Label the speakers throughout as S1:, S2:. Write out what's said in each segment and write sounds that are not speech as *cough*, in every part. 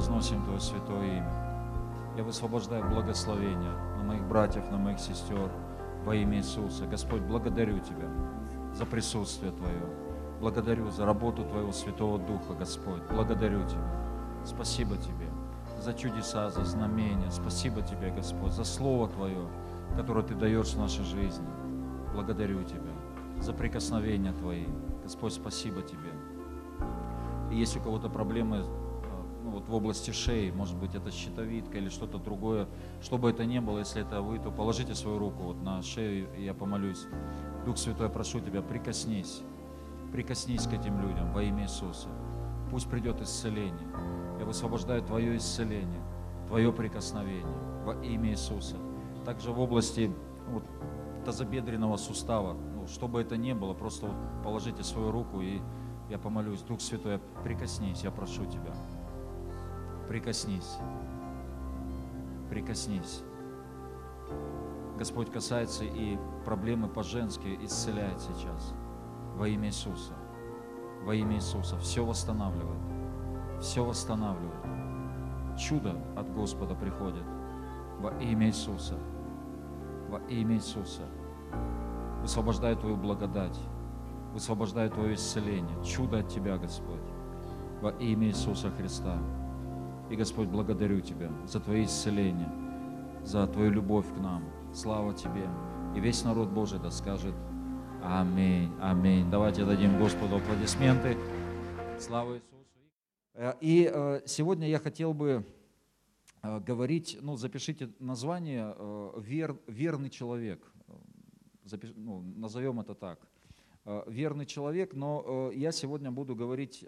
S1: возносим Твое святое имя. Я высвобождаю благословение на моих братьев, на моих сестер во имя Иисуса. Господь, благодарю Тебя за присутствие Твое. Благодарю за работу Твоего Святого Духа, Господь. Благодарю Тебя. Спасибо Тебе за чудеса, за знамения. Спасибо Тебе, Господь, за Слово Твое, которое Ты даешь в нашей жизни. Благодарю Тебя за прикосновения Твои. Господь, спасибо Тебе. И есть у кого-то проблемы вот в области шеи, может быть, это щитовидка или что-то другое, что бы это ни было, если это вы, то положите свою руку вот на шею, и я помолюсь. Дух Святой, прошу Тебя, прикоснись, прикоснись к этим людям во имя Иисуса. Пусть придет исцеление. Я высвобождаю Твое исцеление, Твое прикосновение во имя Иисуса. Также в области вот, тазобедренного сустава, ну, что бы это ни было, просто вот положите свою руку и я помолюсь. Дух Святой, прикоснись, я прошу Тебя. Прикоснись. Прикоснись. Господь касается и проблемы по-женски исцеляет сейчас. Во имя Иисуса. Во имя Иисуса. Все восстанавливает. Все восстанавливает. Чудо от Господа приходит. Во имя Иисуса. Во имя Иисуса. Высвобождай Твою благодать. Высвобождай Твое исцеление. Чудо от Тебя, Господь. Во имя Иисуса Христа. И, Господь, благодарю Тебя за Твое исцеление, за Твою любовь к нам. Слава Тебе. И весь народ Божий да скажет Аминь, аминь. Давайте дадим Господу аплодисменты. Слава Иисусу. Э, и э, сегодня я хотел бы э, говорить, ну, запишите название «Вер, «Верный человек». Запиш, ну, назовем это так. «Верный человек», но я сегодня буду говорить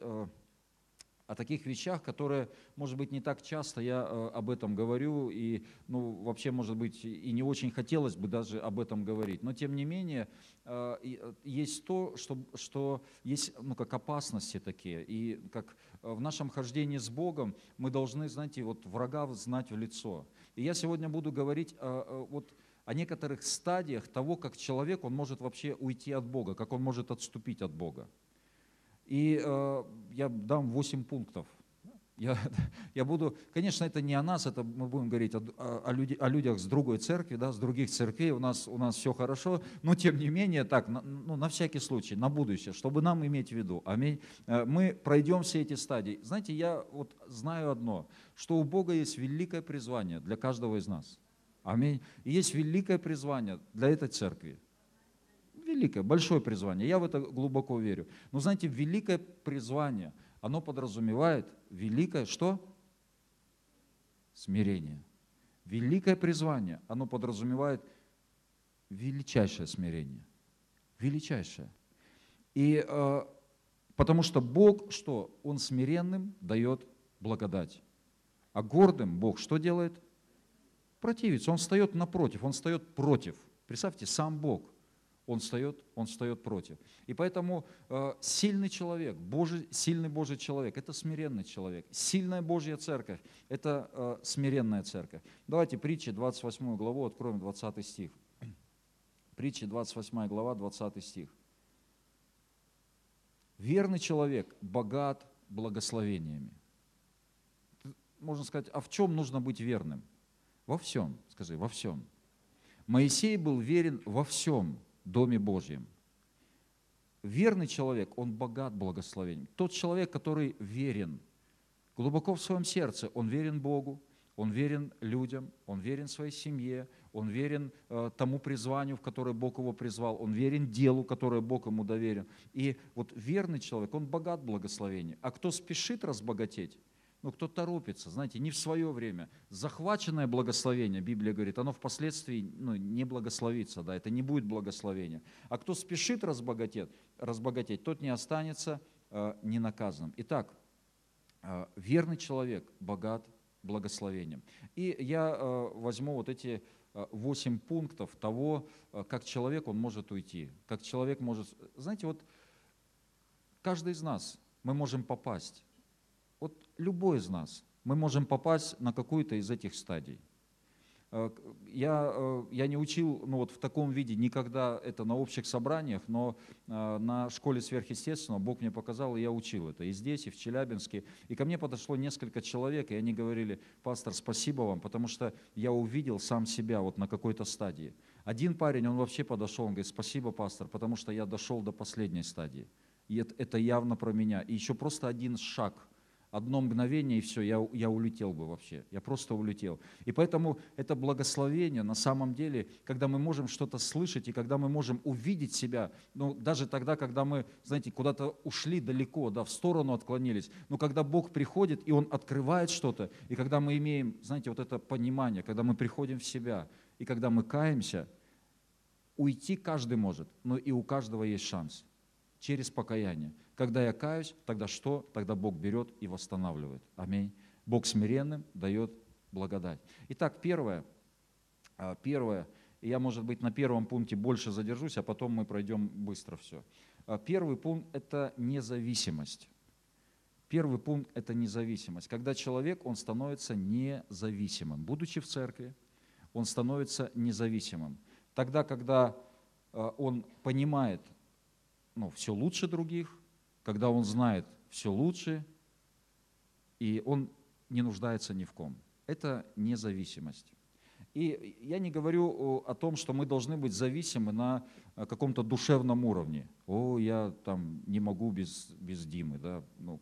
S1: о таких вещах, которые, может быть, не так часто я э, об этом говорю, и, ну, вообще, может быть, и не очень хотелось бы даже об этом говорить. Но, тем не менее, э, э, есть то, что, что есть, ну, как опасности такие, и как в нашем хождении с Богом мы должны, знаете, вот врага знать в лицо. И я сегодня буду говорить вот о некоторых стадиях того, как человек, он может вообще уйти от Бога, как он может отступить от Бога. И э, я дам 8 пунктов. Я, *laughs* я буду, конечно, это не о нас, это мы будем говорить о, о, люди, о людях с другой церкви, да, с других церквей, у нас, у нас все хорошо, но тем не менее, так, на, ну, на всякий случай, на будущее, чтобы нам иметь в виду. Аминь. Э, мы пройдем все эти стадии. Знаете, я вот знаю одно, что у Бога есть великое призвание для каждого из нас. Аминь. И есть великое призвание для этой церкви великое, большое призвание. Я в это глубоко верю. Но знаете, великое призвание, оно подразумевает великое что? Смирение. Великое призвание, оно подразумевает величайшее смирение. Величайшее. И э, потому что Бог что? Он смиренным дает благодать. А гордым Бог что делает? Противится. Он встает напротив, он встает против. Представьте, сам Бог он встает, он встает против. И поэтому э, сильный человек, Божий, сильный Божий человек, это смиренный человек. Сильная Божья церковь, это э, смиренная церковь. Давайте притчи 28 главу откроем 20 стих. *clears throat* Притчи 28 глава 20 стих. Верный человек богат благословениями. Можно сказать, а в чем нужно быть верным? Во всем, скажи, во всем. Моисей был верен во всем, Доме Божьем. Верный человек, он богат благословением. Тот человек, который верен, глубоко в своем сердце, он верен Богу, он верен людям, он верен своей семье, он верен э, тому призванию, в которое Бог его призвал, он верен делу, которое Бог ему доверил. И вот верный человек, он богат благословением. А кто спешит разбогатеть, ну, кто торопится, знаете, не в свое время. Захваченное благословение, Библия говорит, оно впоследствии ну, не благословится, да, это не будет благословения. А кто спешит разбогатеть, разбогатеть тот не останется э, ненаказанным. Итак, э, верный человек богат благословением. И я э, возьму вот эти э, восемь пунктов того, э, как человек он может уйти, как человек может... Знаете, вот каждый из нас, мы можем попасть любой из нас, мы можем попасть на какую-то из этих стадий. Э, я, э, я не учил ну, вот в таком виде никогда это на общих собраниях, но э, на школе сверхъестественного Бог мне показал, и я учил это и здесь, и в Челябинске. И ко мне подошло несколько человек, и они говорили, пастор, спасибо вам, потому что я увидел сам себя вот на какой-то стадии. Один парень, он вообще подошел, он говорит, спасибо, пастор, потому что я дошел до последней стадии. И это, это явно про меня. И еще просто один шаг – одно мгновение, и все, я, я улетел бы вообще, я просто улетел. И поэтому это благословение на самом деле, когда мы можем что-то слышать, и когда мы можем увидеть себя, ну, даже тогда, когда мы, знаете, куда-то ушли далеко, да, в сторону отклонились, но когда Бог приходит, и Он открывает что-то, и когда мы имеем, знаете, вот это понимание, когда мы приходим в себя, и когда мы каемся, уйти каждый может, но и у каждого есть шанс через покаяние. Когда я каюсь, тогда что? Тогда Бог берет и восстанавливает. Аминь. Бог смиренным дает благодать. Итак, первое, а, первое, я, может быть, на первом пункте больше задержусь, а потом мы пройдем быстро все. А, первый пункт – это независимость. Первый пункт – это независимость. Когда человек, он становится независимым. Будучи в церкви, он становится независимым. Тогда, когда а, он понимает, ну, все лучше других, когда он знает все лучше, и он не нуждается ни в ком. Это независимость. И я не говорю о том, что мы должны быть зависимы на э, каком-то душевном уровне. О, я там не могу без, без Димы, да, ну,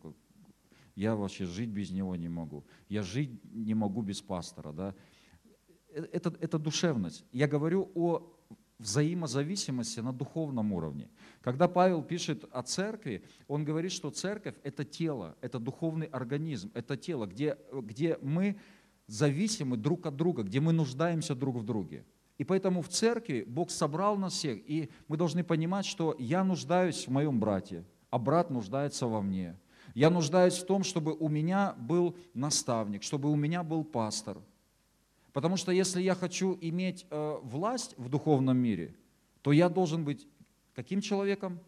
S1: я вообще жить без него не могу. Я жить не могу без пастора, да. Э, это, это душевность. Я говорю о взаимозависимости на духовном уровне. Когда Павел пишет о церкви, он говорит, что церковь – это тело, это духовный организм, это тело, где, где мы зависимы друг от друга, где мы нуждаемся друг в друге. И поэтому в церкви Бог собрал нас всех, и мы должны понимать, что я нуждаюсь в моем брате, а брат нуждается во мне. Я нуждаюсь в том, чтобы у меня был наставник, чтобы у меня был пастор – Потому что если я хочу иметь э, власть в духовном мире, то я должен быть каким человеком?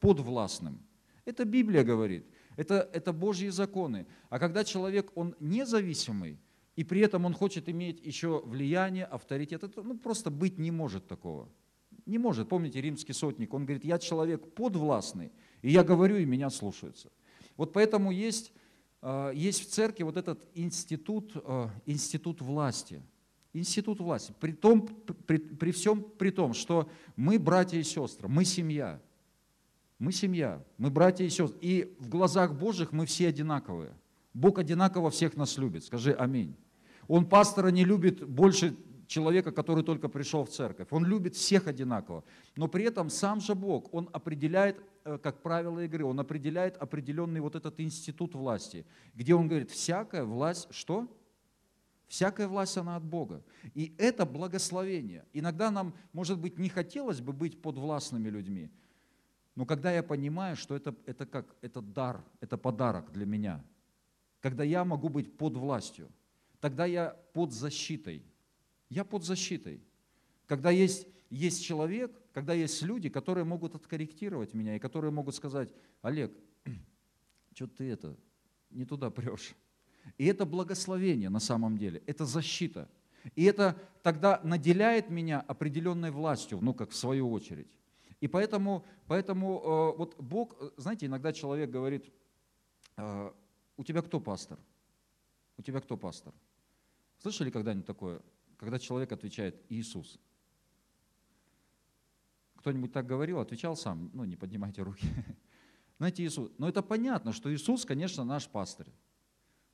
S1: Подвластным. Это Библия говорит. Это, это Божьи законы. А когда человек, он независимый, и при этом он хочет иметь еще влияние, авторитет, это ну, просто быть не может такого. Не может. Помните, римский сотник, он говорит, я человек подвластный, и я говорю, и меня слушаются. Вот поэтому есть есть в церкви вот этот институт, а, институт власти. Институт власти. При, том, при, при всем при том, что мы братья и сестры, мы семья. Мы семья, мы братья и сестры. И в глазах Божьих мы все одинаковые. Бог одинаково всех нас любит. Скажи аминь. Он пастора не любит больше человека, который только пришел в церковь. Он любит всех одинаково. Но при этом сам же Бог, он определяет, как правило игры, он определяет определенный вот этот институт власти, где он говорит, всякая власть, что? Всякая власть, она от Бога. И это благословение. Иногда нам, может быть, не хотелось бы быть подвластными людьми, но когда я понимаю, что это, это как, это дар, это подарок для меня, когда я могу быть под властью, тогда я под защитой – я под защитой. Когда есть, есть человек, когда есть люди, которые могут откорректировать меня и которые могут сказать, Олег, *clears throat* что ты это, не туда прешь. И это благословение на самом деле, это защита. И это тогда наделяет меня определенной властью, ну как в свою очередь. И поэтому, поэтому э, вот Бог, э, знаете, иногда человек говорит, э, у тебя кто пастор? У тебя кто пастор? Слышали когда-нибудь такое? когда человек отвечает «Иисус». Кто-нибудь так говорил, отвечал сам, ну не поднимайте руки. *laughs* Знаете, Иисус, но это понятно, что Иисус, конечно, наш пастырь.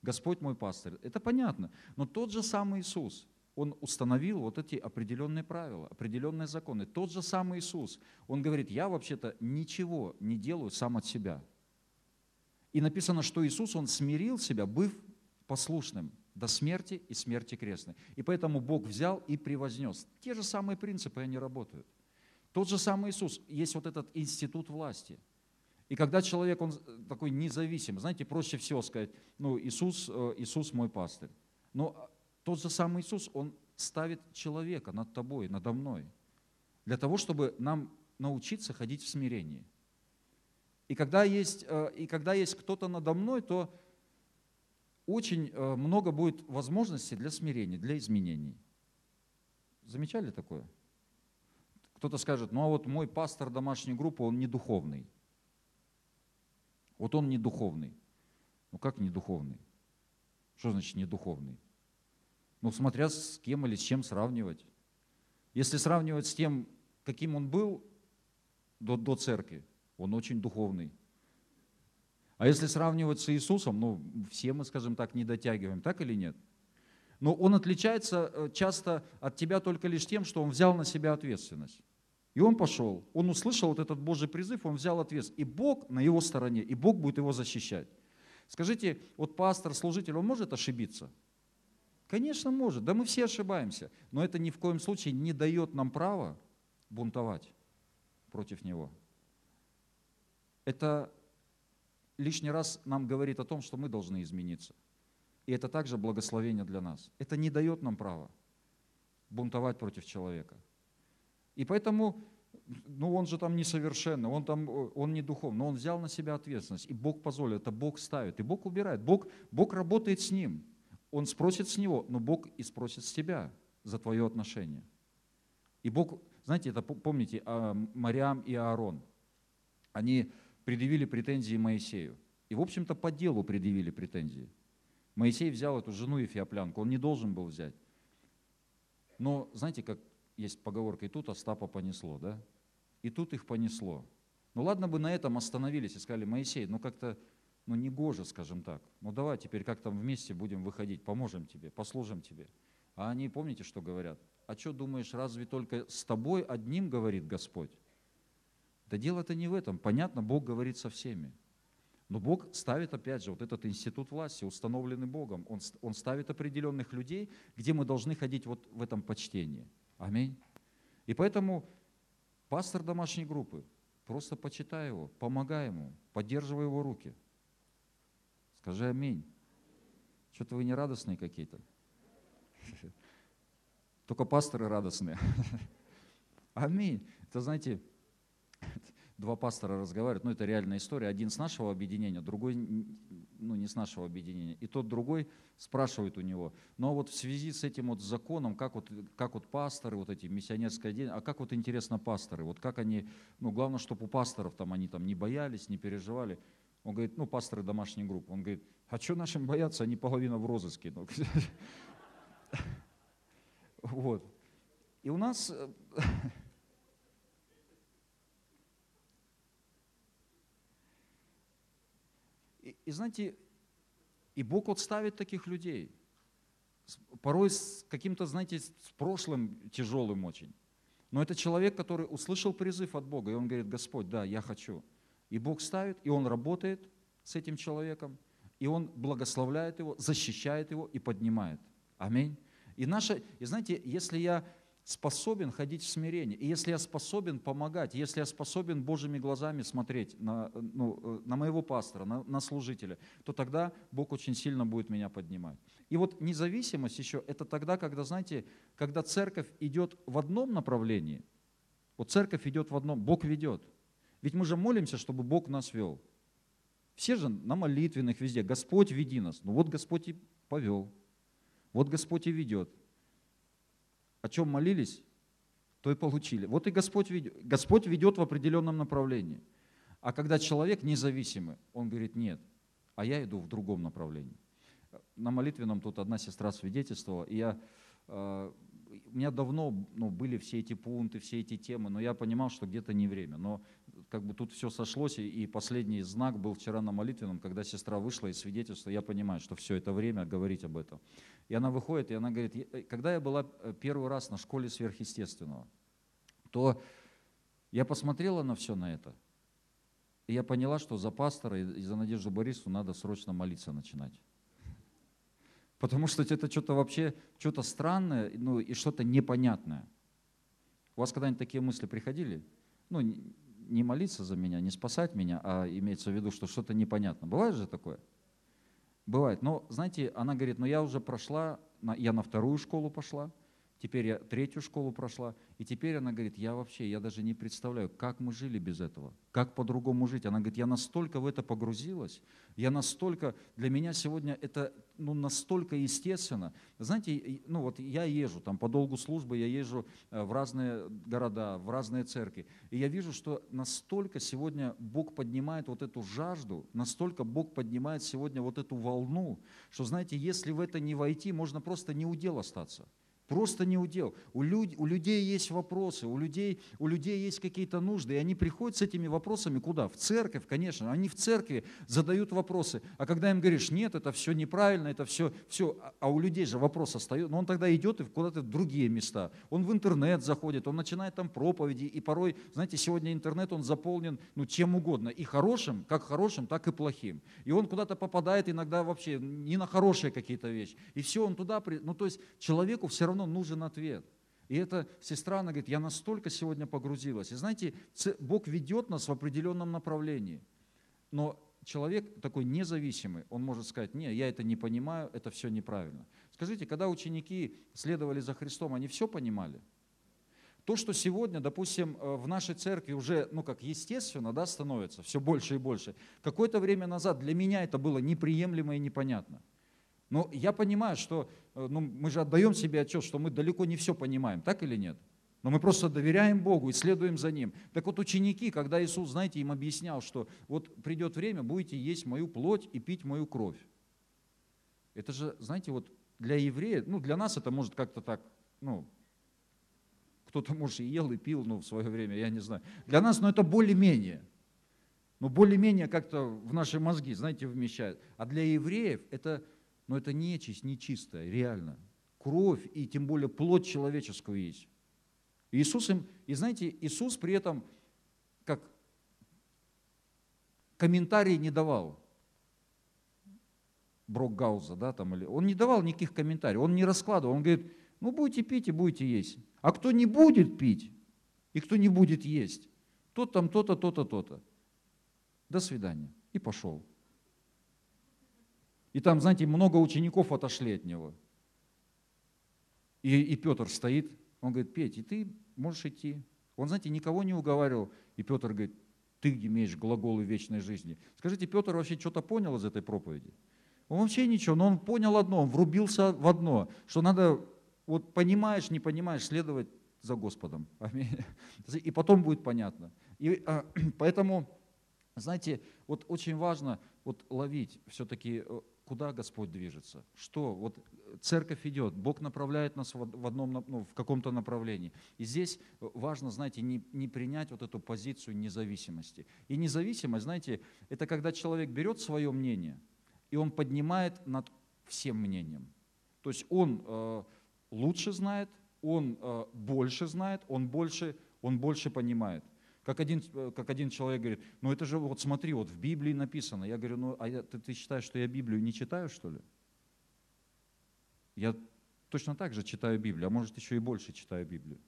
S1: Господь мой пастырь. Это понятно. Но тот же самый Иисус, Он установил вот эти определенные правила, определенные законы. Тот же самый Иисус, Он говорит, я вообще-то ничего не делаю сам от себя. И написано, что Иисус, Он смирил себя, быв послушным до смерти и смерти крестной. И поэтому Бог взял и превознес. Те же самые принципы, они работают. Тот же самый Иисус, есть вот этот институт власти. И когда человек, он такой независим, знаете, проще всего сказать, ну, Иисус, э, Иисус мой пастырь. Но а, тот же самый Иисус, он ставит человека над тобой, надо мной, для того, чтобы нам научиться ходить в смирении. И когда есть, э, и когда есть кто-то надо мной, то очень э, много будет возможностей для смирения, для изменений. Замечали такое? Кто-то скажет, ну а вот мой пастор домашней группы, он не духовный. Вот он не духовный. Ну как не духовный? Что значит не духовный? Ну смотря с кем или с чем сравнивать. Если сравнивать с тем, каким он был до, до церкви, он очень духовный. А если сравнивать с Иисусом, ну, все мы, скажем так, не дотягиваем, так или нет? Но он отличается э, часто от тебя только лишь тем, что он взял на себя ответственность. И он пошел, он услышал вот этот Божий призыв, он взял ответственность. И Бог на его стороне, и Бог будет его защищать. Скажите, вот пастор, служитель, он может ошибиться? Конечно, может. Да мы все ошибаемся. Но это ни в коем случае не дает нам права бунтовать против него. Это лишний раз нам говорит о том, что мы должны измениться. И это также благословение для нас. Это не дает нам права бунтовать против человека. И поэтому, ну он же там несовершенный, он там, он не духовный, но он взял на себя ответственность. И Бог позволил, это Бог ставит, и Бог убирает. Бог, Бог работает с ним. Он спросит с него, но Бог и спросит с тебя за твое отношение. И Бог, знаете, это помните, а, Мариам и Аарон, они предъявили претензии Моисею. И, в общем-то, по делу предъявили претензии. Моисей взял эту жену Ефиоплянку, он не должен был взять. Но знаете, как есть поговорка, и тут Остапа понесло, да? И тут их понесло. Ну ладно бы на этом остановились и сказали, Моисей, ну как-то, ну не гоже, скажем так. Ну давай теперь как там вместе будем выходить, поможем тебе, послужим тебе. А они, помните, что говорят? А что думаешь, разве только с тобой одним говорит Господь? Да дело-то не в этом. Понятно, Бог говорит со всеми. Но Бог ставит, опять же, вот этот институт власти, установленный Богом. Он, он ставит определенных людей, где мы должны ходить вот в этом почтении. Аминь. И поэтому пастор домашней группы, просто почитай его, помогай ему, поддерживай его руки. Скажи аминь. Что-то вы не радостные какие-то. Только пасторы радостные. *laughs* Аминь. Это, знаете, два пастора разговаривают, ну это реальная история, один с нашего объединения, другой ну, не с нашего объединения. И тот другой спрашивает у него, ну а вот в связи с этим вот законом, как вот, как вот пасторы, вот эти миссионерское день, а как вот интересно пасторы, вот как они, ну главное, чтобы у пасторов там они там не боялись, не переживали. Он говорит, ну пасторы домашней группы, он говорит, а что нашим бояться, они половина в розыске. Ну, *laughs* вот. И у нас *laughs* И, знаете, и Бог вот ставит таких людей. Порой с каким-то, знаете, с прошлым тяжелым очень. Но это человек, который услышал призыв от Бога, и он говорит, Господь, да, я хочу. И Бог ставит, и он работает с этим человеком, и он благословляет его, защищает его и поднимает. Аминь. И, наша, и знаете, если я способен ходить в смирении, и если я способен помогать, если я способен Божьими глазами смотреть на, ну, э, на моего пастора, на, на служителя, то тогда Бог очень сильно будет меня поднимать. И вот независимость еще, это тогда, когда, знаете, когда церковь идет в одном направлении, вот церковь идет в одном, Бог ведет. Ведь мы же молимся, чтобы Бог нас вел. Все же на молитвенных везде, Господь веди нас. Ну вот Господь и повел, вот Господь и ведет о чем молились, то и получили. Вот и Господь ведет, Господь ведет в определенном направлении. А когда человек независимый, он говорит, нет, а я иду в другом направлении. На молитвенном тут одна сестра свидетельствовала, и я, э, у меня давно ну, были все эти пункты, все эти темы, но я понимал, что где-то не время. Но как бы тут все сошлось, и последний знак был вчера на молитвенном, когда сестра вышла из свидетельства, я понимаю, что все это время говорить об этом. И она выходит, и она говорит, э, когда я была э, первый раз на школе сверхъестественного, то я посмотрела на все на это, и я поняла, что за пастора и за Надежду Борисовну надо срочно молиться начинать. *laughs* Потому что это что-то вообще, что-то странное, ну и что-то непонятное. У вас когда-нибудь такие мысли приходили? Ну, не молиться за меня, не спасать меня, а имеется в виду, что что-то непонятно. Бывает же такое? Бывает. Но, знаете, она говорит, ну я уже прошла, я на вторую школу пошла, теперь я третью школу прошла, и теперь она говорит, я вообще, я даже не представляю, как мы жили без этого, как по-другому жить. Она говорит, я настолько в это погрузилась, я настолько, для меня сегодня это ну, настолько естественно. Знаете, ну вот я езжу там по долгу службы, я езжу э, в разные города, в разные церкви, и я вижу, что настолько сегодня Бог поднимает вот эту жажду, настолько Бог поднимает сегодня вот эту волну, что, знаете, если в это не войти, можно просто не удел остаться. Просто не удел. У, люд, у людей есть вопросы, у людей, у людей есть какие-то нужды, и они приходят с этими вопросами куда? В церковь, конечно. Они в церкви задают вопросы. А когда им говоришь, нет, это все неправильно, это все, все, а у людей же вопрос остается, но он тогда идет и куда-то в другие места. Он в интернет заходит, он начинает там проповеди, и порой, знаете, сегодня интернет, он заполнен ну, чем угодно, и хорошим, как хорошим, так и плохим. И он куда-то попадает иногда вообще не на хорошие какие-то вещи. И все, он туда, ну то есть человеку все равно равно нужен ответ. И эта сестра, она говорит, я настолько сегодня погрузилась. И знаете, Бог ведет нас в определенном направлении. Но человек такой независимый, он может сказать, не, я это не понимаю, это все неправильно. Скажите, когда ученики следовали за Христом, они все понимали? То, что сегодня, допустим, э, в нашей церкви уже, ну как естественно, да, становится все больше и больше, какое-то время назад для меня это было неприемлемо и непонятно. Но я понимаю, что э, ну, мы же отдаем себе отчет, что мы далеко не все понимаем, так или нет? Но мы просто доверяем Богу и следуем за Ним. Так вот ученики, когда Иисус, знаете, им объяснял, что вот придет время, будете есть мою плоть и пить мою кровь. Это же, знаете, вот для еврея, ну для нас это может как-то так, ну, кто-то, может, и ел, и пил, ну, в свое время, я не знаю. Для нас, ну, это более-менее. Ну, более-менее как-то в наши мозги, знаете, вмещает. А для евреев это но это нечисть, нечистая, реально. Кровь и тем более плоть человеческую есть. Иисус им, и знаете, Иисус при этом как комментарий не давал. Брокгауза, да, там, или, он не давал никаких комментариев, он не раскладывал, он говорит, ну будете пить и будете есть. А кто не будет пить и кто не будет есть, тот там то-то, то-то, то-то. До свидания. И пошел. И там, знаете, много учеников отошли от него. И, и Петр стоит, он говорит, Петь, и ты можешь идти. Он, знаете, никого не уговаривал. И Петр говорит, ты имеешь глаголы вечной жизни. Скажите, Петр вообще что-то понял из этой проповеди? Он вообще ничего, но он понял одно, он врубился в одно, что надо, вот понимаешь, не понимаешь, следовать за Господом. *laughs* И потом будет понятно. И а, *clears throat* поэтому, знаете, вот очень важно вот ловить все-таки э, куда Господь движется, что вот церковь идет, Бог направляет нас в, одном, ну, в каком-то направлении. И здесь важно, знаете, не, не принять вот эту позицию независимости. И независимость, знаете, это когда человек берет свое мнение, и он поднимает над всем мнением. То есть он э, лучше знает, он э, больше знает, он больше, он больше понимает. Как один, э, как один человек говорит, ну это же вот смотри, вот в Библии написано. Я говорю, ну а я, ты, ты считаешь, что я Библию не читаю, что ли? Я точно так же читаю Библию, а может еще и больше читаю Библию.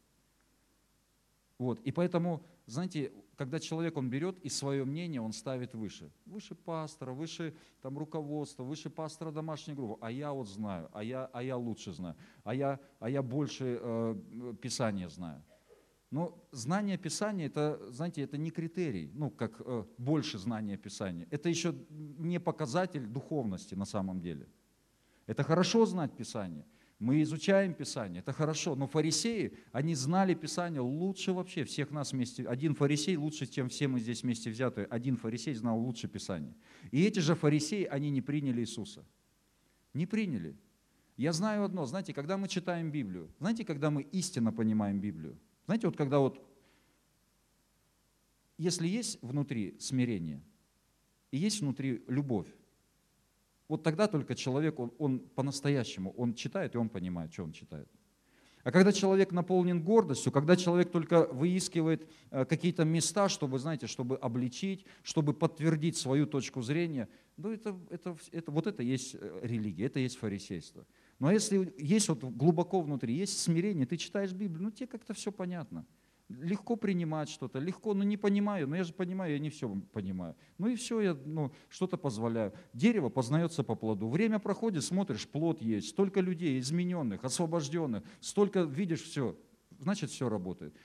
S1: Вот. И поэтому, знаете, когда человек, он берет и свое мнение он ставит выше. Выше пастора, выше там, руководства, выше пастора домашней группы. А я вот знаю, а я, а я лучше знаю, а я, а я больше э, Писания знаю. Но знание Писания, это, знаете, это не критерий, ну, как э, больше знания Писания. Это еще не показатель духовности на самом деле. Это хорошо знать Писание. Мы изучаем Писание, это хорошо. Но фарисеи, они знали Писание лучше вообще всех нас вместе. Один фарисей лучше, чем все мы здесь вместе взятые. Один фарисей знал лучше Писание. И эти же фарисеи, они не приняли Иисуса. Не приняли. Я знаю одно, знаете, когда мы читаем Библию, знаете, когда мы истинно понимаем Библию, знаете, вот когда вот, если есть внутри смирение и есть внутри любовь, вот тогда только человек, он, он по-настоящему, он читает и он понимает, что он читает. А когда человек наполнен гордостью, когда человек только выискивает э, какие-то места, чтобы, знаете, чтобы обличить, чтобы подтвердить свою точку зрения, ну это, это, это, вот это есть э, религия, это есть фарисейство. Но если есть вот глубоко внутри, есть смирение, ты читаешь Библию, ну тебе как-то все понятно. легко принимать что-то, легко, ну не понимаю, но я же понимаю, я не все понимаю. Ну и все, я ну, что-то позволяю. Дерево познается по плоду. Время проходит, смотришь, плод есть, столько людей измененных, освобожденных, столько видишь все, значит все работает.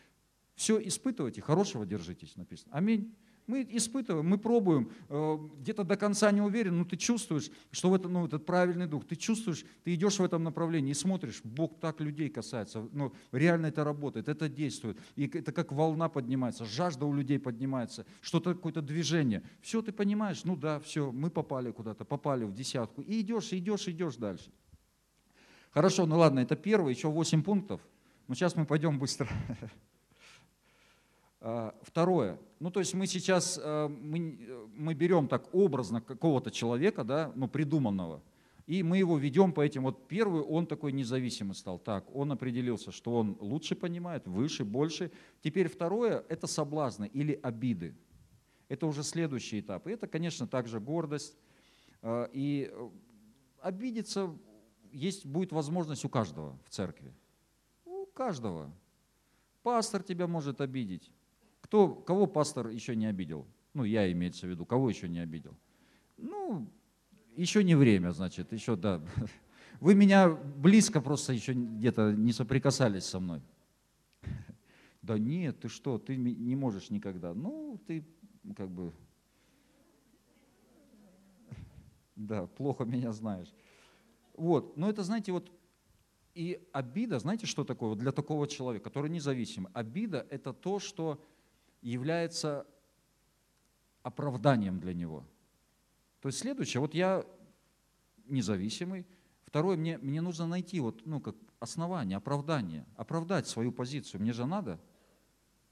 S1: Все испытывайте, хорошего держитесь, написано. Аминь. Мы испытываем, мы пробуем, э, где-то до конца не уверен, но ты чувствуешь, что в этом, ну, этот правильный дух, ты чувствуешь, ты идешь в этом направлении и смотришь, Бог так людей касается, ну, реально это работает, это действует, и это как волна поднимается, жажда у людей поднимается, что-то, какое-то движение. Все ты понимаешь, ну да, все, мы попали куда-то, попали в десятку, и идешь, идешь, идешь дальше. Хорошо, ну ладно, это первый, еще 8 пунктов, но сейчас мы пойдем быстро. *laughs* А, второе. Ну, то есть мы сейчас, э, мы, мы берем так образно какого-то человека, да, ну, придуманного, и мы его ведем по этим. Вот первый, он такой независимый стал. Так, он определился, что он лучше понимает, выше, больше. Теперь второе – это соблазны или обиды. Это уже следующий этап. И это, конечно, также гордость. А, и э, обидеться есть, будет возможность у каждого в церкви. У каждого. Пастор тебя может обидеть. Кто, кого пастор еще не обидел? Ну, я имеется в виду, кого еще не обидел? Ну, еще не время, значит, еще, да. *laughs* Вы меня близко просто еще где-то не соприкасались со мной. *laughs* Да нет, ты что, ты не можешь никогда. Ну, ты как бы, *laughs* да, плохо меня знаешь. Вот, но это, знаете, вот и обида, знаете, что такое вот для такого человека, который независим? Обида – это то, что является оправданием для него. То есть следующее, вот я независимый, второе, мне, мне нужно найти вот, ну, как основание, оправдание, оправдать свою позицию, мне же надо.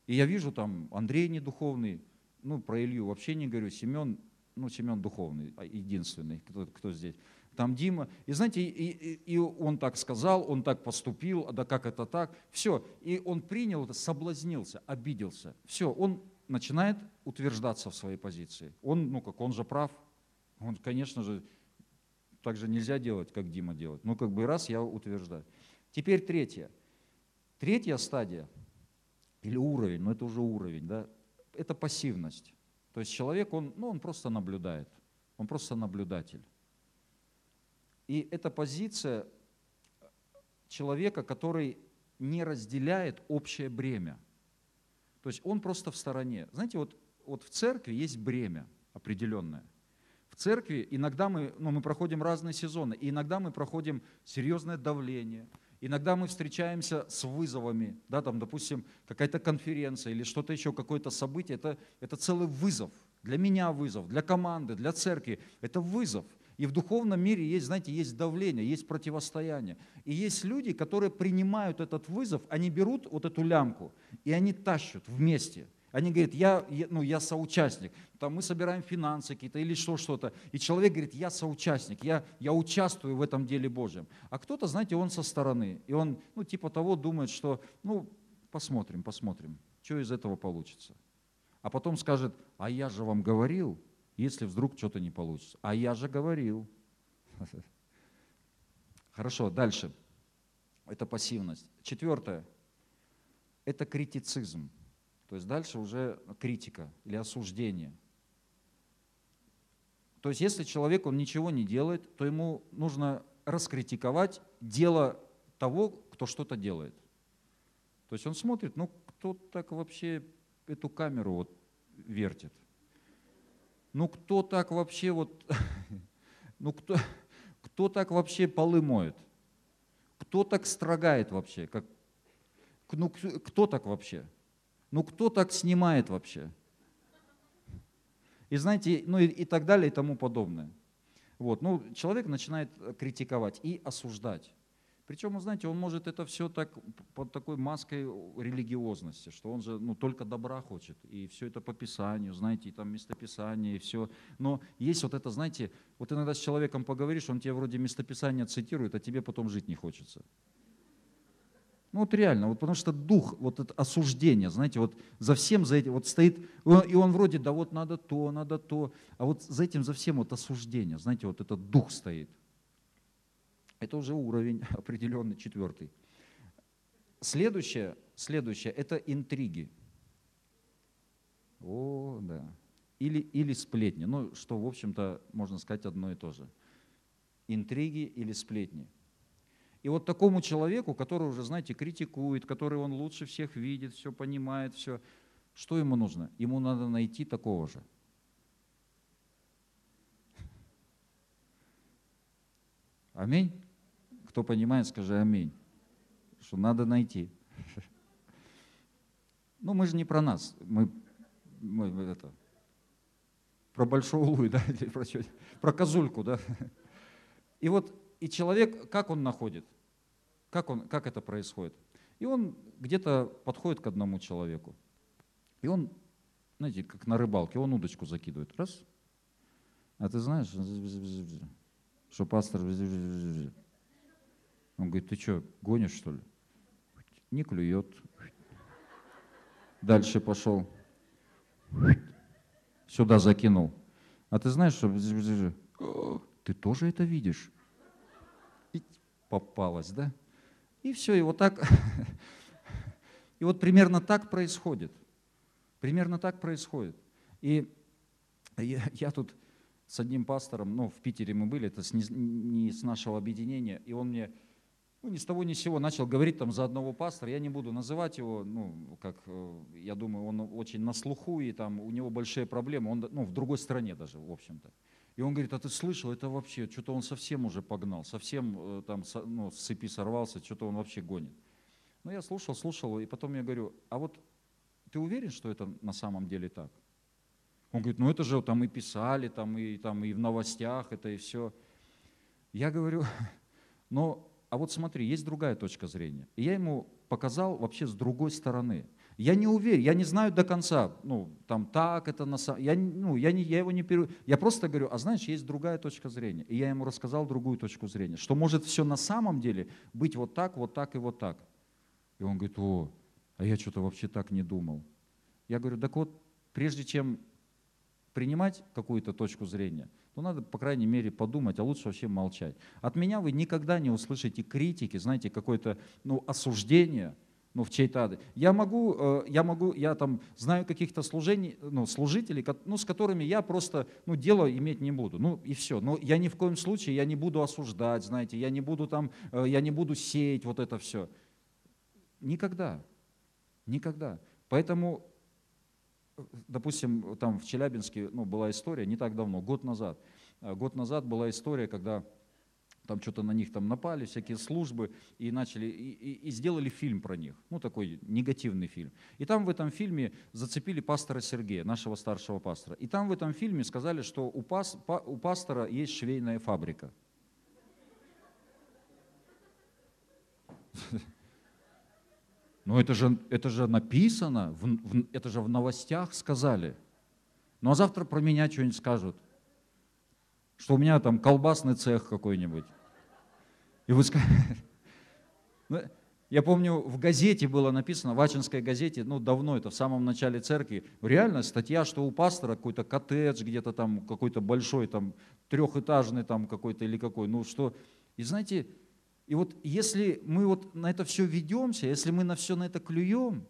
S1: И я вижу там Андрей недуховный, ну, про Илью вообще не говорю, Семен, ну, Семен духовный, а, единственный, кто, кто здесь. Там Дима, и знаете, и, и, и он так сказал, он так поступил, а да как это так, все, и он принял это, соблазнился, обиделся, все, он начинает утверждаться в своей позиции. Он, ну как, он же прав, он, конечно же, так же нельзя делать, как Дима делает. Ну как бы раз я утверждаю. Теперь третье. Третья стадия, или уровень, но это уже уровень, да, это пассивность. То есть человек, он, ну, он просто наблюдает, он просто наблюдатель. И это позиция человека, который не разделяет общее бремя. То есть он просто в стороне. Знаете, вот, вот в церкви есть бремя определенное. В церкви иногда мы, ну, мы проходим разные сезоны, и иногда мы проходим серьезное давление, иногда мы встречаемся с вызовами, да, там, допустим, какая-то конференция или что-то еще, какое-то событие, это, это целый вызов. Для меня вызов, для команды, для церкви. Это вызов. И в духовном мире есть, знаете, есть давление, есть противостояние. И есть люди, которые принимают этот вызов, они берут вот эту лямку, и они тащат вместе. Они говорят, я, ну, я соучастник. Там мы собираем финансы какие-то или что, что-то. И человек говорит, я соучастник, я, я участвую в этом деле Божьем. А кто-то, знаете, он со стороны. И он, ну, типа того думает, что, ну, посмотрим, посмотрим, что из этого получится. А потом скажет, а я же вам говорил, если вдруг что-то не получится. А я же говорил. *laughs* Хорошо, дальше. Это пассивность. Четвертое. Это критицизм. То есть дальше уже критика или осуждение. То есть если человек, он ничего не делает, то ему нужно раскритиковать дело того, кто что-то делает. То есть он смотрит, ну кто так вообще эту камеру вот вертит? Ну кто так вообще вот, *laughs* ну кто, кто так вообще полы моет? Кто так строгает вообще? Как, ну кто так вообще? Ну кто так снимает вообще? И знаете, ну и, и так далее и тому подобное. Вот, ну, человек начинает критиковать и осуждать. Причем, знаете, он может это все так под такой маской религиозности, что он же ну, только добра хочет, и все это по Писанию, знаете, и там местописание, и все. Но есть вот это, знаете, вот иногда с человеком поговоришь, он тебе вроде местописание цитирует, а тебе потом жить не хочется. Ну вот реально, вот потому что дух, вот это осуждение, знаете, вот за всем за этим вот стоит, и он вроде, да вот надо то, надо то, а вот за этим за всем вот осуждение, знаете, вот этот дух стоит – это уже уровень *laughs* определенный, четвертый. следующее, следующее – это интриги. О, да. Или, или сплетни. Ну, что, в общем-то, можно сказать одно и то же. Интриги или сплетни. И вот такому человеку, который уже, знаете, критикует, который он лучше всех видит, все понимает, все, что ему нужно? Ему надо найти такого же. Аминь. Кто понимает, скажи аминь. Что надо найти. Ну, мы же не про нас, мы, мы это, про большого Луи, да, про, что, про козульку, да. И вот, и человек, как он находит? Как, он, как это происходит? И он где-то подходит к одному человеку. И он, знаете, как на рыбалке, он удочку закидывает. Раз. А ты знаешь, что пастор... Он говорит, ты что, гонишь что ли? Не клюет. Дальше пошел. Сюда закинул. А ты знаешь, что... Ты тоже это видишь? И попалась, да? И все, и вот так... И вот примерно так происходит. Примерно так происходит. И я, я тут с одним пастором, ну, в Питере мы были, это с, не, не с нашего объединения, и он мне ну, ни с того ни с сего начал говорить там за одного пастора, я не буду называть его, ну, как, э, я думаю, он очень на слуху, и там у него большие проблемы, он, ну, в другой стране даже, в общем-то. И он говорит, а ты слышал, это вообще, что-то он совсем уже погнал, совсем э, там ну, с цепи сорвался, что-то он вообще гонит. Ну, я слушал, слушал, и потом я говорю, а вот ты уверен, что это на самом деле так? Он говорит, ну это же там и писали, там и, там и в новостях это и все. Я говорю, *laughs* но, а вот смотри, есть другая точка зрения. И я ему показал вообще с другой стороны. Я не уверен, я не знаю до конца, ну, там так это на самом я, ну, я, не, я его не перу... Я просто говорю, а знаешь, есть другая точка зрения. И я ему рассказал другую точку зрения, что может все на самом деле быть вот так, вот так и вот так. И он говорит, о, а я что-то вообще так не думал. Я говорю, так вот, прежде чем принимать какую-то точку зрения, то надо, по крайней мере, подумать, а лучше вообще молчать. От меня вы никогда не услышите критики, знаете, какое-то ну, осуждение, ну, в чей-то адрес. Я могу, э, я могу, я там знаю каких-то служений, ну, служителей, ну, с которыми я просто, ну, дело иметь не буду, ну, и все. Но я ни в коем случае, я не буду осуждать, знаете, я не буду там, э, я не буду сеять вот это все. Никогда. Никогда. Поэтому, допустим, там в Челябинске ну, была история не так давно, год назад. Э, год назад была история, когда там что-то на них там напали, всякие службы, и начали, и, и, и сделали фильм про них, ну такой негативный фильм. И там в этом фильме зацепили пастора Сергея, нашего старшего пастора. И там в этом фильме сказали, что у, пас, у пастора есть швейная фабрика. Но это же, это же написано, в, в, это же в новостях сказали. Ну а завтра про меня что-нибудь скажут. Что у меня там колбасный цех какой-нибудь. И вы скажете... *laughs* Ну, я помню, в газете было написано, в Ачинской газете, ну давно это, в самом начале церкви, реально статья, что у пастора какой-то коттедж где-то там, какой-то большой, там, трехэтажный там какой-то или какой, ну что, и знаете, и вот если мы вот на это все ведемся, если мы на все на это клюем,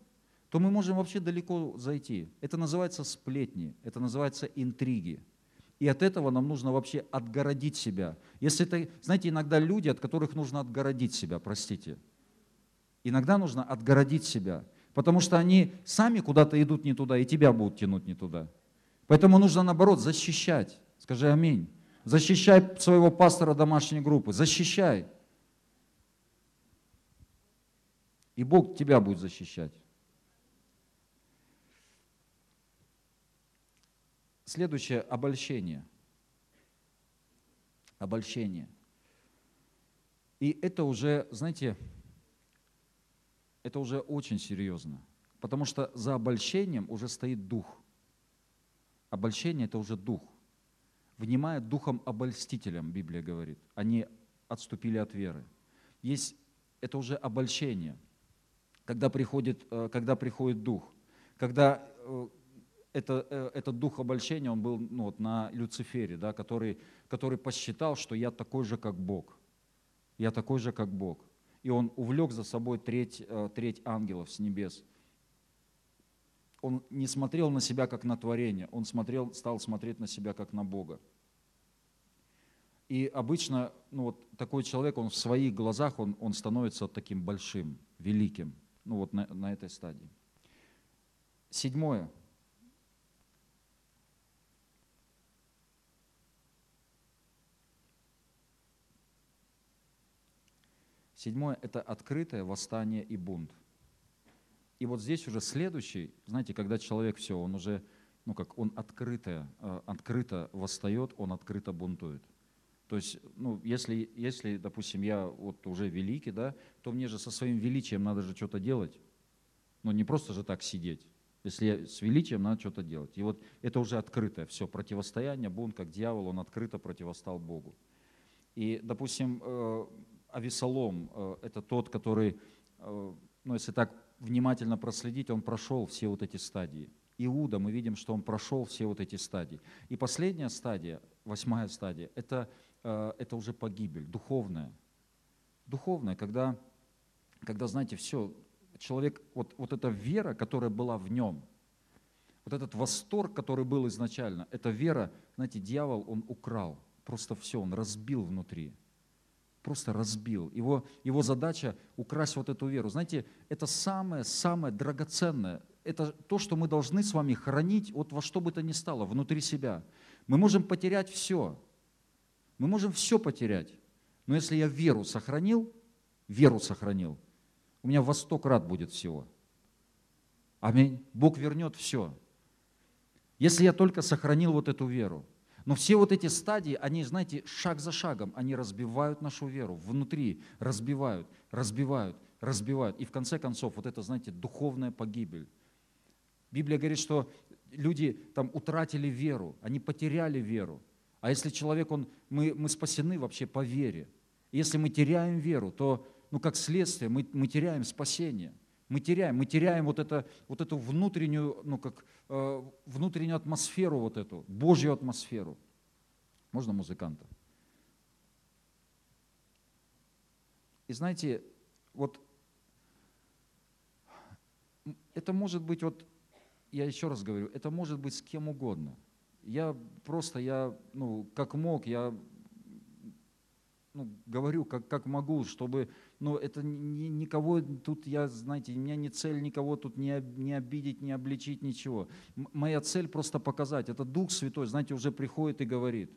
S1: то мы можем вообще далеко зайти. Это называется сплетни, это называется интриги. И от этого нам нужно вообще отгородить себя. Если это, знаете, иногда люди, от которых нужно отгородить себя, простите. Иногда нужно отгородить себя, потому что они сами куда-то идут не туда, и тебя будут тянуть не туда. Поэтому нужно, наоборот, защищать. Скажи аминь. Защищай своего пастора домашней группы, защищай. И Бог тебя будет защищать. Следующее – обольщение. Обольщение. И это уже, знаете, это уже очень серьезно. Потому что за обольщением уже стоит дух. Обольщение – это уже дух. Внимая духом обольстителям, Библия говорит. Они отступили от веры. Есть, это уже обольщение – когда приходит, э, когда приходит дух. Когда э, это, э, этот дух обольщения, он был ну, вот на Люцифере, да, который, который посчитал, что я такой же, как Бог. Я такой же, как Бог. и он увлек за собой треть, треть ангелов с небес. Он не смотрел на себя как на творение, он смотрел, стал смотреть на себя как на Бога. И обычно ну, вот такой человек, он в своих глазах, он, он становится таким большим, великим, ну вот на, на этой стадии. Седьмое. Седьмое – это открытое восстание и бунт. И вот здесь уже следующий, знаете, когда человек все, он уже, ну как, он открыто, э, открыто восстает, он открыто бунтует. То есть, ну, если, если, допустим, я вот уже великий, да, то мне же со своим величием надо же что-то делать. Ну, не просто же так сидеть. Если я с величием, надо что-то делать. И вот это уже открытое все, противостояние, бунт, как дьявол, он открыто противостал Богу. И, допустим, э, Авесолом э, – это тот, который, э, ну, если так внимательно проследить, он прошел все вот эти стадии. Иуда, мы видим, что он прошел все вот эти стадии. И последняя стадия, восьмая стадия, это – это уже погибель, духовная. Духовная, когда, когда знаете, все, человек, вот, вот эта вера, которая была в нем, вот этот восторг, который был изначально, эта вера, знаете, дьявол, он украл, просто все, он разбил внутри, просто разбил. Его, его задача украсть вот эту веру. Знаете, это самое-самое драгоценное, это то, что мы должны с вами хранить вот во что бы то ни стало, внутри себя. Мы можем потерять все, мы можем все потерять. Но если я веру сохранил, веру сохранил, у меня во сто крат будет всего. Аминь. Бог вернет все. Если я только сохранил вот эту веру. Но все вот эти стадии, они, знаете, шаг за шагом, они разбивают нашу веру внутри, разбивают, разбивают, разбивают. И в конце концов, вот это, знаете, духовная погибель. Библия говорит, что люди там утратили веру, они потеряли веру. А если человек, он, мы, мы спасены вообще по вере. Если мы теряем веру, то, ну, как следствие, мы, мы теряем спасение. Мы теряем, мы теряем вот, это, вот эту внутреннюю, ну, как, э, внутреннюю атмосферу вот эту, Божью атмосферу. Можно музыканта? И знаете, вот это может быть, вот я еще раз говорю, это может быть с кем угодно – я просто, я, ну, как мог, я ну, говорю, как, как могу, чтобы, ну, это ни, никого тут, я, знаете, у меня не цель никого тут не, не обидеть, не обличить, ничего. Моя цель просто показать. Это Дух Святой, знаете, уже приходит и говорит.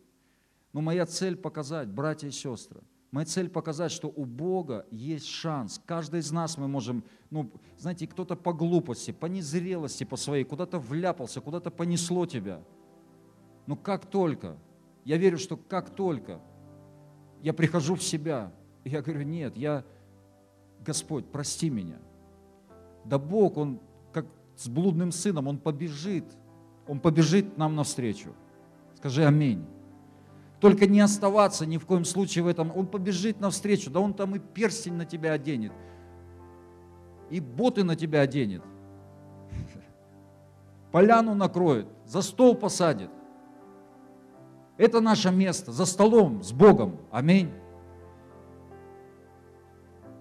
S1: Но моя цель показать, братья и сестры, Моя цель показать, что у Бога есть шанс. Каждый из нас мы можем, ну, знаете, кто-то по глупости, по незрелости по своей, куда-то вляпался, куда-то понесло тебя – но как только, я верю, что как только я прихожу в себя, я говорю, нет, я, Господь, прости меня. Да Бог, Он как с блудным сыном, Он побежит, Он побежит нам навстречу. Скажи аминь. Только не оставаться ни в коем случае в этом. Он побежит навстречу, да он там и перстень на тебя оденет, и боты на тебя оденет, *laughs* поляну накроет, за стол посадит. Это наше место, за столом, с Богом. Аминь.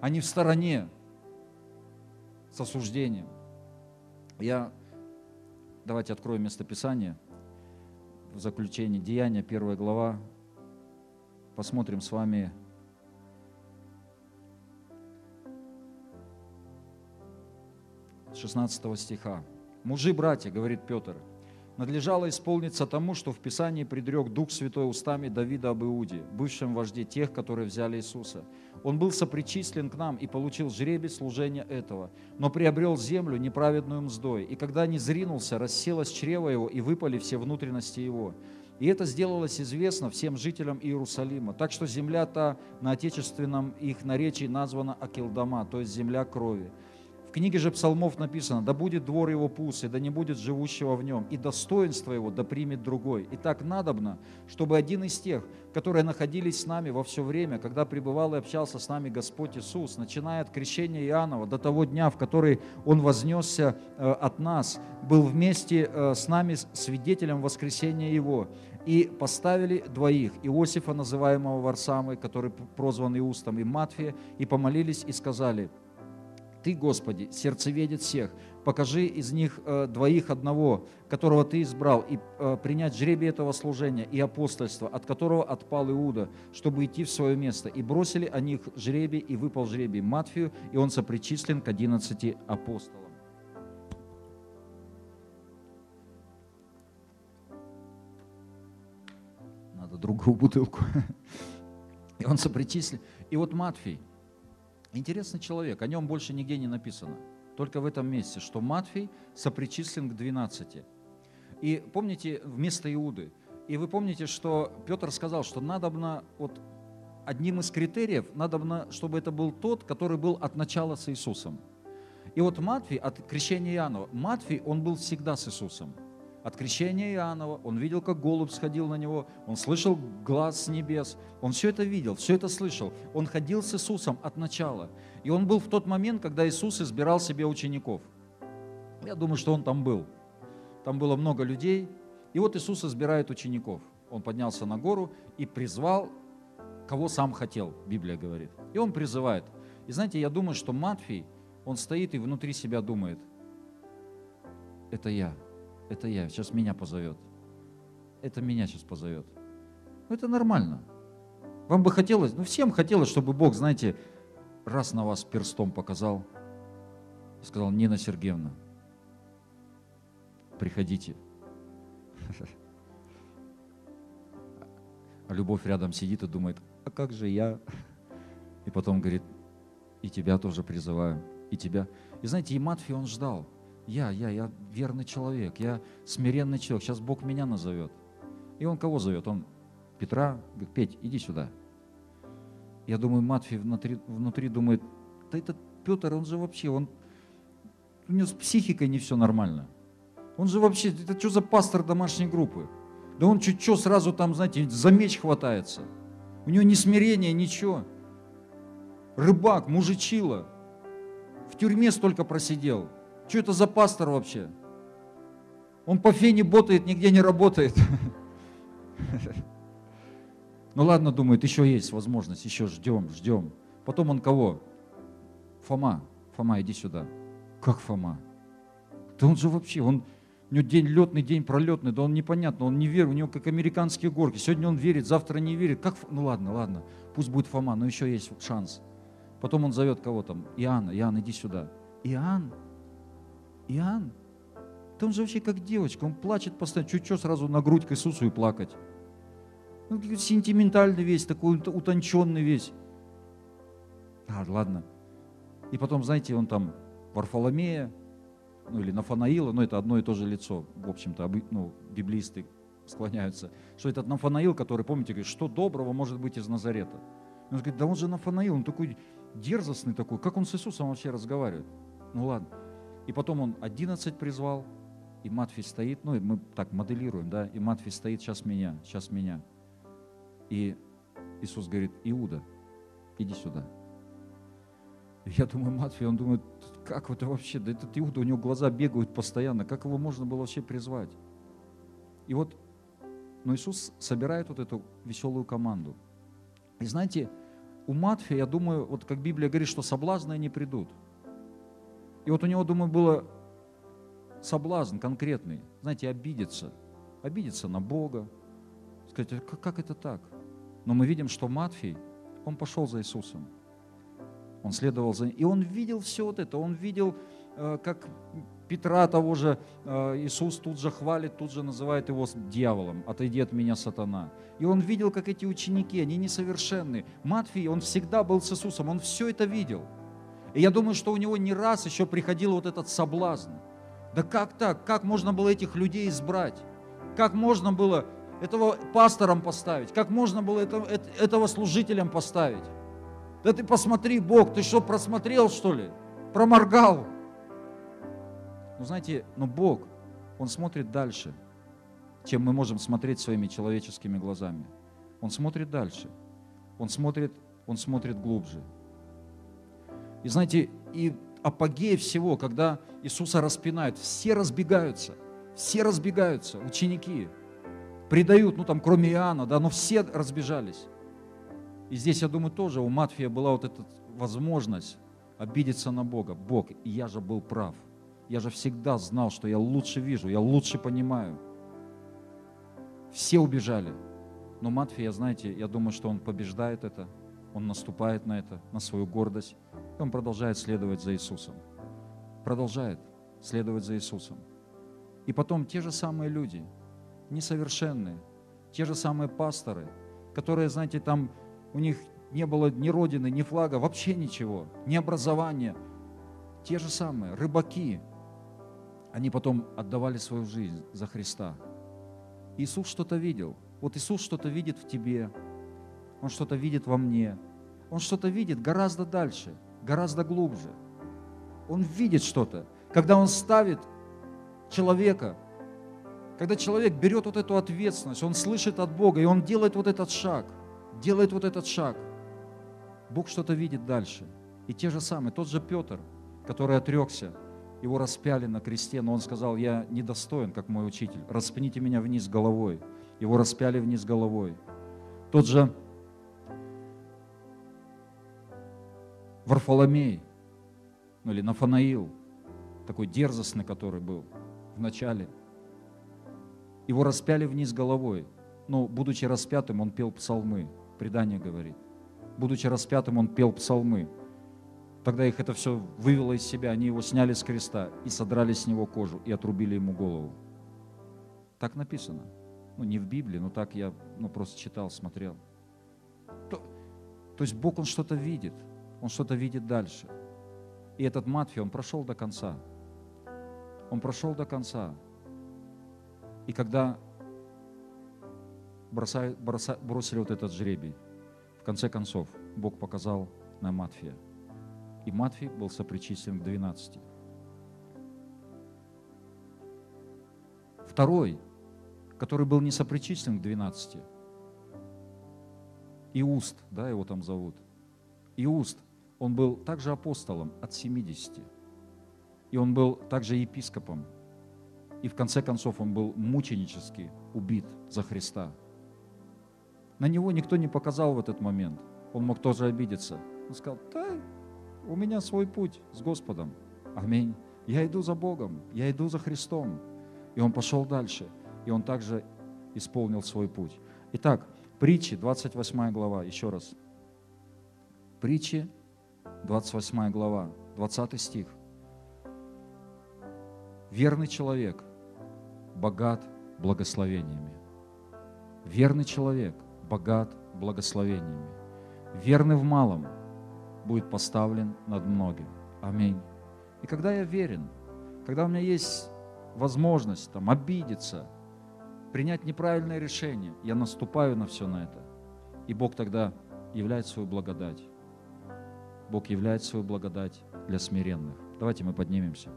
S1: А не в стороне с осуждением. Я, давайте откроем местописание в заключении. Деяния, первая глава. Посмотрим с вами с 16 стиха. Мужи, братья, говорит Петр, надлежало исполниться тому, что в Писании предрек Дух Святой устами Давида об Иуде, бывшем вожде тех, которые взяли Иисуса. Он был сопричислен к нам и получил жребий служения этого, но приобрел землю неправедную мздой, и когда не зринулся, расселось чрево его, и выпали все внутренности его. И это сделалось известно всем жителям Иерусалима. Так что земля та на отечественном их наречии названа Акилдама, то есть земля крови. В книге же псалмов написано, да будет двор его пуст, и да не будет живущего в нем, и достоинство его да примет другой. И так надобно, чтобы один из тех, которые находились с нами во все время, когда пребывал и общался с нами Господь Иисус, начиная от крещения Иоаннова до того дня, в который Он вознесся э, от нас, был вместе э, с нами свидетелем воскресения Его, и поставили двоих, Иосифа, называемого Варсамой, который прозван Иустом, и Матфия, и помолились и сказали, «Ты, Господи, сердцеведец всех, покажи из них э, двоих одного, которого Ты избрал, и э, принять жребие этого служения и апостольства, от которого отпал Иуда, чтобы идти в свое место. И бросили они их жребий, и выпал жребий Матфию, и он сопричислен к одиннадцати апостолам». другую бутылку. *laughs* И он сопричислил. И вот Матфей, интересный человек, о нем больше нигде не написано. Только в этом месте, что Матфей сопричислен к 12. И помните, вместо Иуды. И вы помните, что Петр сказал, что надо бы вот одним из критериев, надо бы, чтобы это был тот, который был от начала с Иисусом. И вот Матфей, от крещения Иоаннова, Матфей, он был всегда с Иисусом от крещения Иоаннова, он видел, как голубь сходил на него, он слышал глаз с небес, он все это видел, все это слышал. Он ходил с Иисусом от начала. И он был в тот момент, когда Иисус избирал себе учеников. Я думаю, что он там был. Там было много людей. И вот Иисус избирает учеников. Он поднялся на гору и призвал, кого сам хотел, Библия говорит. И он призывает. И знаете, я думаю, что Матфей, он стоит и внутри себя думает, это я – это я, сейчас меня позовет. Это меня сейчас позовет. Ну, это нормально. Вам бы хотелось, ну, всем хотелось, чтобы Бог, знаете, раз на вас перстом показал, сказал, Нина Сергеевна, приходите. А любовь рядом сидит и думает, а как же я? И потом говорит, и тебя тоже призываю, и тебя. И знаете, и Матфей он ждал – я, я, я верный человек, я смиренный человек, сейчас Бог меня назовет. И он кого зовет? Он Петра, говорит, Петь, иди сюда. Я думаю, Матфей внутри, внутри думает, да этот Петр, он же вообще, он, у него с психикой не все нормально. Он же вообще, это что за пастор домашней группы? Да он чуть что сразу там, знаете, за меч хватается. У него ни смирения, ничего. Рыбак, мужичила. В тюрьме столько просидел. Что это за пастор вообще? Он по фене ботает, нигде не работает. *laughs* Ну ладно, думает, еще есть возможность, еще ждем, ждем. Потом он кого? Фома, Фома, иди сюда. Как Фома? Да он же вообще, он, у него день летный, день пролетный, да он непонятно, он не верит, у него как американские горки. Сегодня он верит, завтра не верит. Как, ну ладно, ладно, пусть будет Фома, но еще есть шанс. Потом он зовет кого там? Иоанна, Иоанн, иди сюда. Иоанн, Иоанн, да он же вообще как девочка, он плачет постоянно, чуть-чуть сразу на грудь к Иисусу и плакать. Ну, сентиментальный весь, такой утонченный весь. А, ладно. И потом, знаете, он там Варфоломея, ну или Нафанаила, ну это одно и то же лицо, в общем-то, ну, библисты склоняются, что этот Нафанаил, который, помните, говорит, что доброго может быть из Назарета. Он говорит, да он же Нафанаил, он такой дерзостный такой, как он с Иисусом вообще разговаривает? Ну ладно. И потом он 11 призвал, и Матфей стоит, ну, и мы так моделируем, да, и Матфей стоит, сейчас меня, сейчас меня. И Иисус говорит, Иуда, иди сюда. И я думаю, Матфей, он думает, как это вообще, да этот Иуда, у него глаза бегают постоянно, как его можно было вообще призвать? И вот, но Иисус собирает вот эту веселую команду. И знаете, у Матфея, я думаю, вот как Библия говорит, что соблазны не придут – и вот у него, думаю, было соблазн конкретный, знаете, обидеться, обидеться на Бога, сказать, «А как, как это так? Но мы видим, что Матфей, он пошел за Иисусом. Он следовал за ним. И он видел все вот это. Он видел, э, как Петра того же э, Иисус тут же хвалит, тут же называет его дьяволом. Отойди от меня, сатана. И он видел, как эти ученики, они несовершенны. Матфей, он всегда был с Иисусом, он все это видел – и я думаю, что у него не раз еще приходил вот этот соблазн. Да как так? Как можно было этих людей избрать? Как можно было этого пастором поставить? Как можно было этого, этого служителем поставить? Да ты посмотри, Бог, ты что, просмотрел, что ли? Проморгал. Ну, знаете, но Бог, Он смотрит дальше, чем мы можем смотреть своими человеческими глазами. Он смотрит дальше. Он смотрит, он смотрит глубже. И знаете, и апогея всего, когда Иисуса распинают, все разбегаются, все разбегаются, ученики. предают, ну там кроме Иоанна, да, но все разбежались. И здесь, я думаю, тоже у Матфея была вот эта возможность обидеться на Бога. Бог, я же был прав. Я же всегда знал, что я лучше вижу, я лучше понимаю. Все убежали. Но Матфея, знаете, я думаю, что он побеждает это, он наступает на это, на свою гордость, и он продолжает следовать за Иисусом. Продолжает следовать за Иисусом. И потом те же самые люди, несовершенные, те же самые пасторы, которые, знаете, там у них не было ни родины, ни флага, вообще ничего, ни образования. Те же самые, рыбаки, они потом отдавали свою жизнь за Христа. Иисус что-то видел. Вот Иисус что-то видит в тебе, Он что-то видит во мне, Он что-то видит гораздо дальше, гораздо глубже. Он видит что-то. Когда Он ставит человека, когда человек берет вот эту ответственность, он слышит от Бога, и он делает вот этот шаг, делает вот этот шаг, Бог что-то видит дальше. И те же самые, тот же Петр, который отрекся, его распяли на кресте, но он сказал, я недостоин, как мой учитель, распните меня вниз головой. Его распяли вниз головой. Тот же Варфоломей, ну или Нафанаил, такой дерзостный, который был в начале. Его распяли вниз головой, но, будучи распятым, он пел псалмы, предание говорит. Будучи распятым, он пел псалмы. Тогда их это все вывело из себя, они его сняли с креста и содрали с него кожу и отрубили ему голову. Так написано. Ну, не в Библии, но так я ну, просто читал, смотрел. То, то есть Бог, Он что-то видит, Он что-то видит дальше. И этот Матфей, он прошел до конца. Он прошел до конца. И когда бросали, бросили вот этот жребий, в конце концов, Бог показал на Матфея – и Матфей был сопричислен к 12. Второй, который был не сопричислен к 12, Иуст, да, его там зовут. Иуст, он был также апостолом от 70. И он был также епископом. И в конце концов он был мученически убит за Христа. На него никто не показал в этот момент. Он мог тоже обидеться. Он сказал, да, у меня свой путь с Господом. Аминь. Я иду за Богом, я иду за Христом. И он пошел дальше, и он также исполнил свой путь. Итак, притчи, 28 глава, еще раз. Притчи, 28 глава, 20 стих. Верный человек богат благословениями. Верный человек богат благословениями. Верный в малом – будет поставлен над многим. Аминь. И когда я верен, когда у меня есть возможность там, обидеться, принять неправильное решение, я наступаю на все на это. И Бог тогда являет свою благодать. Бог являет свою благодать для смиренных. Давайте мы поднимемся.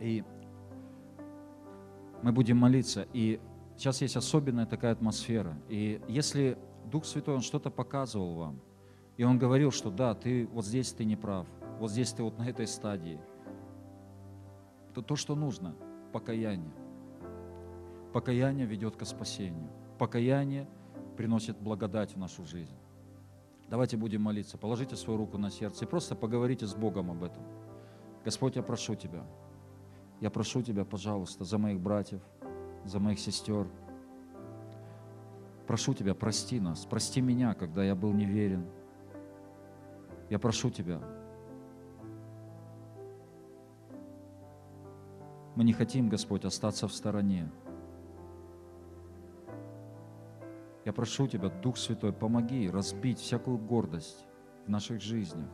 S1: И мы будем молиться. И сейчас есть особенная такая атмосфера. И если Дух Святой, Он что-то показывал вам, и Он говорил, что да, ты вот здесь ты не прав, вот здесь ты вот на этой стадии, то то, что нужно, покаяние. Покаяние ведет к спасению. Покаяние приносит благодать в нашу жизнь. Давайте будем молиться. Положите свою руку на сердце и просто поговорите с Богом об этом. Господь, я прошу Тебя, я прошу Тебя, пожалуйста, за моих братьев, за моих сестер. Прошу Тебя, прости нас, прости меня, когда я был неверен. Я прошу Тебя. Мы не хотим, Господь, остаться в стороне. Я прошу Тебя, Дух Святой, помоги разбить всякую гордость в наших жизнях.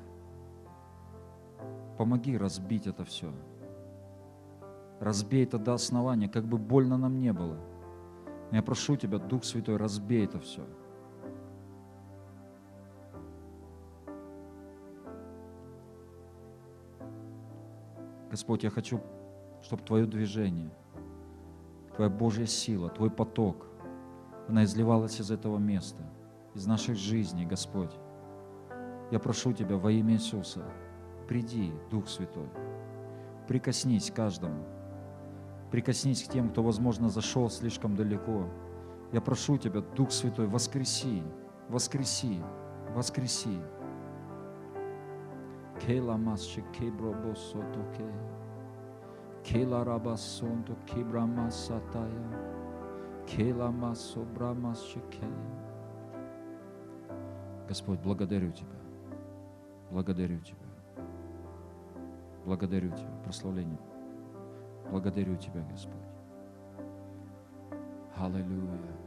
S1: Помоги разбить это все. Разбей это до основания, как бы больно нам не было. Но я прошу Тебя, Дух Святой, разбей это все. Господь, я хочу, чтобы Твое движение, Твоя Божья сила, Твой поток, она изливалась из этого места, из наших жизней, Господь. Я прошу Тебя во имя Иисуса, приди, Дух Святой, прикоснись каждому, прикоснись к тем, кто, возможно, зашел слишком далеко. Я прошу Тебя, Дух Святой, воскреси, воскреси, воскреси. Кейла масчи кейбробо сотоке, кейла рабасонто кибрама сатая, кейла масо брамасчике. Господь, благодарю Тебя, благодарю Тебя, благодарю Тебя, прославление. Благодарю Тебя, Господь. Аллилуйя.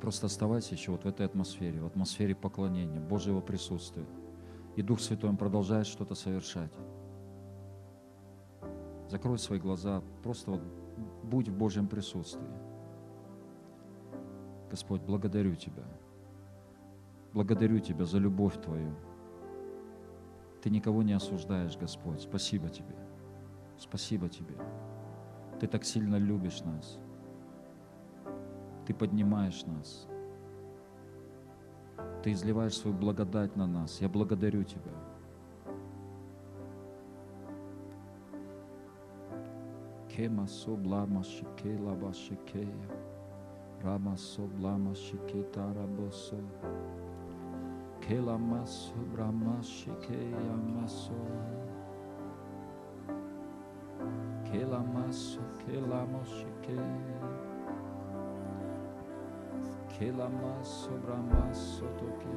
S1: Просто оставайся еще вот в этой атмосфере, в атмосфере поклонения, Божьего присутствия. И Дух Святой продолжает что-то совершать. Закрой свои глаза, просто вот будь в Божьем присутствии. Господь, благодарю Тебя. Благодарю Тебя за любовь Твою. Ты никого не осуждаешь, Господь. Спасибо Тебе. Спасибо Тебе. Ты так сильно любишь нас. Ты поднимаешь нас. Ты изливаешь свою благодать на нас. Я благодарю Тебя. Кема соблама шикела башикея. Rama soblama shikita raboso. Kela maso brahma shikeya maso. Kela maso kela moshike. Kelama sobrama sotoke.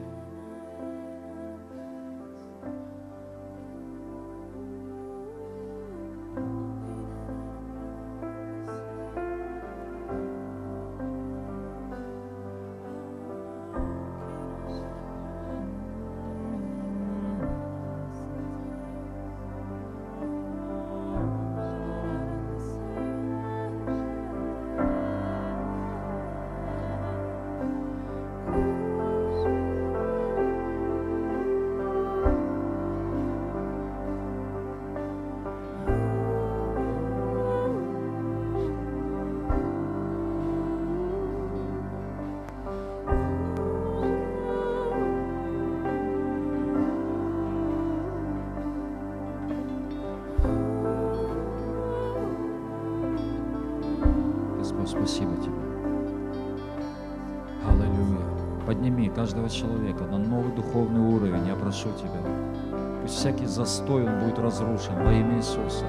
S1: Человека на новый духовный уровень, я прошу Тебя. Пусть всякий застой, он будет разрушен во имя Иисуса.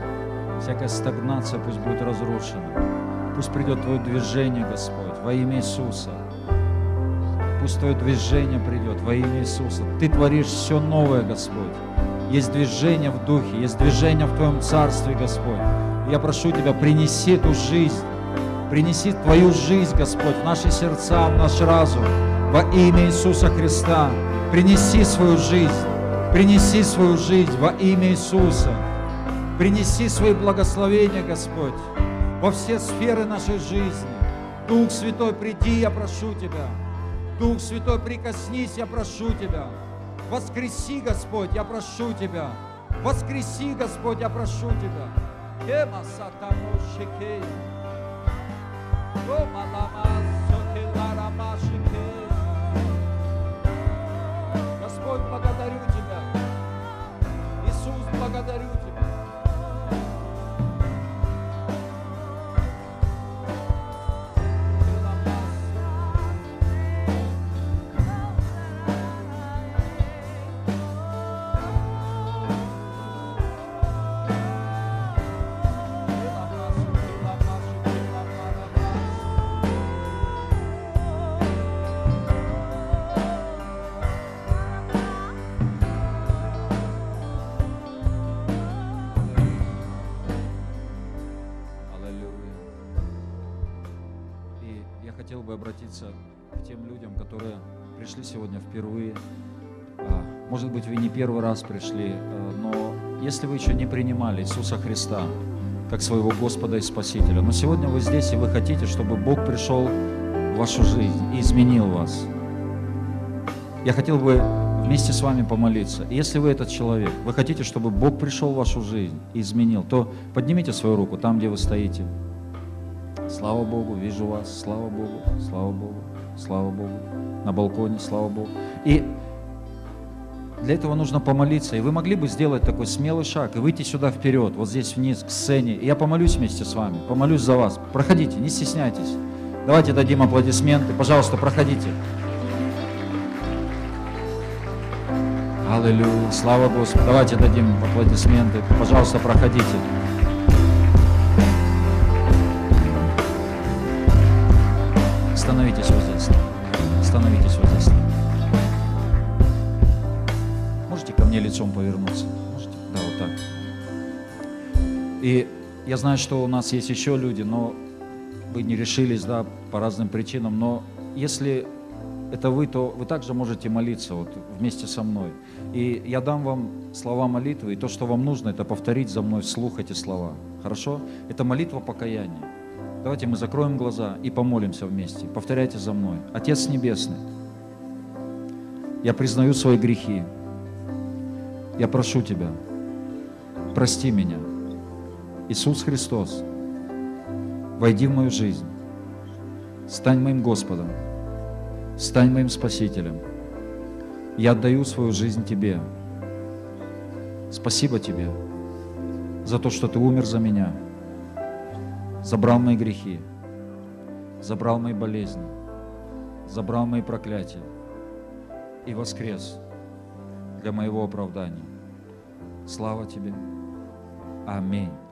S1: Всякая стагнация пусть будет разрушена. Пусть придет Твое движение, Господь, во имя Иисуса. Пусть Твое движение придет во имя Иисуса. Ты творишь все новое, Господь. Есть движение в Духе, есть движение в Твоем Царстве, Господь. Я прошу Тебя, принеси эту жизнь, принеси Твою жизнь, Господь, в наши сердца, в наш разум, во имя Иисуса Христа. Принеси свою жизнь, принеси свою жизнь во имя Иисуса. Принеси свои благословения, Господь, во все сферы нашей жизни. Дух Святой, приди, я прошу Тебя. Дух Святой, прикоснись, я прошу Тебя. Воскреси, Господь, я прошу Тебя. Воскреси, Господь, я прошу Тебя. Ема сатамо шекея. Рома лама Иисус, пришли сегодня впервые. А, Может быть, вы не первый раз пришли, а, но если вы еще не принимали Иисуса Христа как своего Господа и Спасителя, но сегодня вы здесь и вы хотите, чтобы Бог пришел в вашу жизнь и изменил вас. Я хотел бы вместе с вами помолиться. Если вы этот человек, вы хотите, чтобы Бог пришел в вашу жизнь и изменил, то поднимите свою руку там, где вы стоите. Слава Богу, вижу вас, слава Богу, слава Богу. Слава Богу. На балконе, слава Богу. И для этого нужно помолиться. И вы могли бы сделать такой смелый шаг и выйти сюда вперед, вот здесь вниз, к сцене. И я помолюсь вместе с вами, помолюсь за вас. Проходите, не стесняйтесь. Давайте дадим аплодисменты. Пожалуйста, проходите. Аллилуйя. Слава Господу. Давайте дадим аплодисменты. Пожалуйста, проходите. Становитесь вот здесь. Становитесь вот здесь. Можете ко мне лицом повернуться? Можете? Да, вот так. И я знаю, что у нас есть еще люди, но вы не решились, да, по разным причинам. Но если это вы, то вы также можете молиться вот вместе со мной. И я дам вам слова молитвы, и то, что вам нужно, это повторить за мной вслух эти слова. Хорошо? Это молитва покаяния. Давайте мы закроем глаза и помолимся вместе. Повторяйте за мной. Отец Небесный, я признаю свои грехи. Я прошу Тебя, прости меня. Иисус Христос, войди в мою жизнь. Стань моим Господом. Стань моим Спасителем. Я отдаю свою жизнь Тебе. Спасибо Тебе за то, что Ты умер за меня – забрал мои грехи, забрал мои болезни, забрал мои проклятия и воскрес для моего оправдания. Слава Тебе. Аминь.